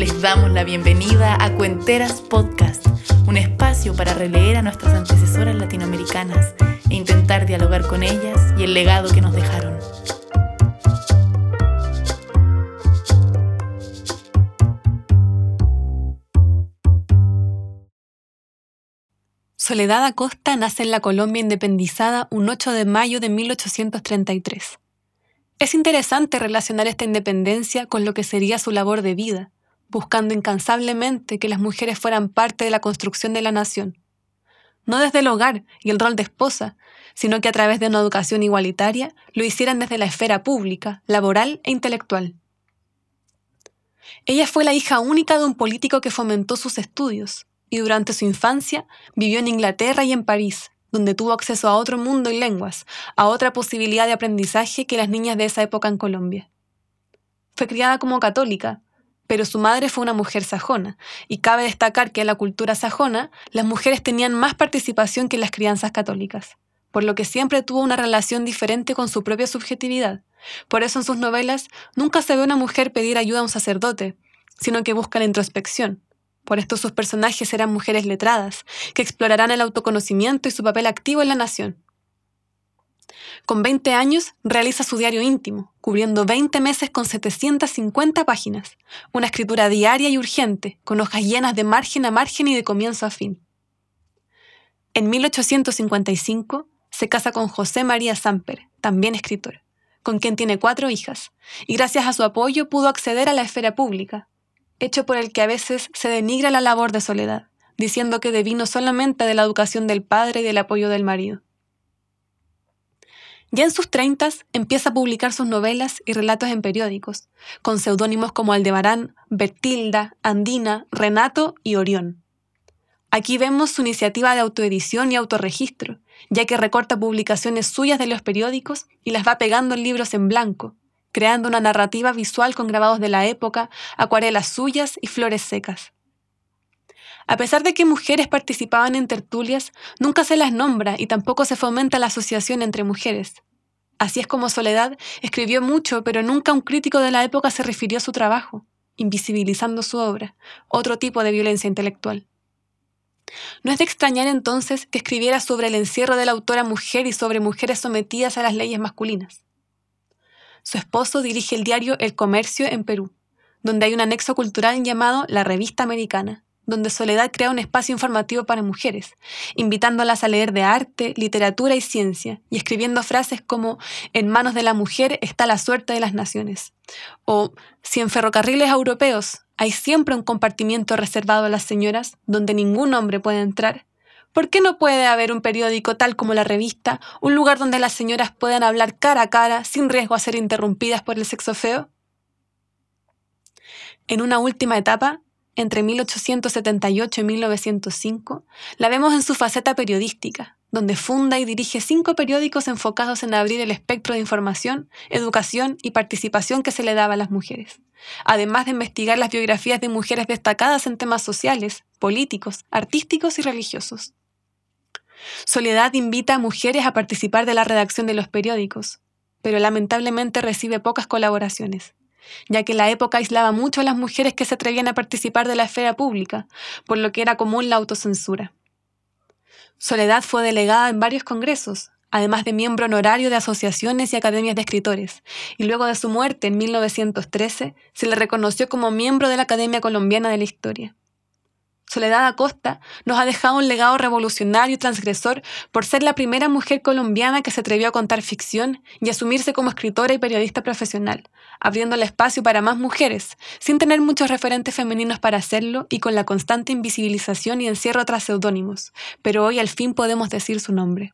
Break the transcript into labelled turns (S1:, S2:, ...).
S1: Les damos la bienvenida a Cuenteras Podcast, un espacio para releer a nuestras antecesoras latinoamericanas e intentar dialogar con ellas y el legado que nos dejaron.
S2: Soledad Acosta nace en la Colombia independizada un 8 de mayo de 1833. Es interesante relacionar esta independencia con lo que sería su labor de vida, buscando incansablemente que las mujeres fueran parte de la construcción de la nación. No desde el hogar y el rol de esposa, sino que a través de una educación igualitaria lo hicieran desde la esfera pública, laboral e intelectual. Ella fue la hija única de un político que fomentó sus estudios, y durante su infancia vivió en Inglaterra y en París, donde tuvo acceso a otro mundo y lenguas, a otra posibilidad de aprendizaje que las niñas de esa época en Colombia. Fue criada como católica, pero su madre fue una mujer sajona, y cabe destacar que en la cultura sajona las mujeres tenían más participación que en las crianzas católicas, por lo que siempre tuvo una relación diferente con su propia subjetividad. Por eso en sus novelas nunca se ve una mujer pedir ayuda a un sacerdote, sino que busca la introspección, por esto sus personajes serán mujeres letradas, que explorarán el autoconocimiento y su papel activo en la nación. Con 20 años realiza su diario íntimo, cubriendo 20 meses con 750 páginas, una escritura diaria y urgente, con hojas llenas de margen a margen y de comienzo a fin. En 1855 se casa con José María Samper, también escritor, con quien tiene cuatro hijas, y gracias a su apoyo pudo acceder a la esfera pública, hecho por el que a veces se denigra la labor de Soledad, diciendo que devino solamente de la educación del padre y del apoyo del marido. Ya en sus treintas empieza a publicar sus novelas y relatos en periódicos, con seudónimos como Aldebarán, Bertilda, Andina, Renato y Orión. Aquí vemos su iniciativa de autoedición y autorregistro, ya que recorta publicaciones suyas de los periódicos y las va pegando en libros en blanco, creando una narrativa visual con grabados de la época, acuarelas suyas y flores secas. A pesar de que mujeres participaban en tertulias, nunca se las nombra y tampoco se fomenta la asociación entre mujeres. Así es como Soledad escribió mucho, pero nunca un crítico de la época se refirió a su trabajo, invisibilizando su obra, otro tipo de violencia intelectual. No es de extrañar entonces que escribiera sobre el encierro de la autora mujer y sobre mujeres sometidas a las leyes masculinas. Su esposo dirige el diario El Comercio en Perú, donde hay un anexo cultural llamado La Revista Americana, donde Soledad crea un espacio informativo para mujeres, invitándolas a leer de arte, literatura y ciencia, y escribiendo frases como En manos de la mujer está la suerte de las naciones, o Si en ferrocarriles europeos hay siempre un compartimiento reservado a las señoras donde ningún hombre puede entrar, ¿Por qué no puede haber un periódico tal como la revista, un lugar donde las señoras puedan hablar cara a cara sin riesgo a ser interrumpidas por el sexo feo? En una última etapa, entre 1878 y 1905, la vemos en su faceta periodística, donde funda y dirige cinco periódicos enfocados en abrir el espectro de información, educación y participación que se le daba a las mujeres, además de investigar las biografías de mujeres destacadas en temas sociales, políticos, artísticos y religiosos. Soledad invita a mujeres a participar de la redacción de los periódicos, pero lamentablemente recibe pocas colaboraciones, ya que la época aislaba mucho a las mujeres que se atrevían a participar de la esfera pública, por lo que era común la autocensura. Soledad fue delegada en varios congresos, además de miembro honorario de asociaciones y academias de escritores, y luego de su muerte en 1913 se le reconoció como miembro de la Academia Colombiana de la Historia. Soledad Acosta nos ha dejado un legado revolucionario y transgresor por ser la primera mujer colombiana que se atrevió a contar ficción y asumirse como escritora y periodista profesional, abriendo el espacio para más mujeres, sin tener muchos referentes femeninos para hacerlo y con la constante invisibilización y encierro tras seudónimos, pero hoy al fin podemos decir su nombre.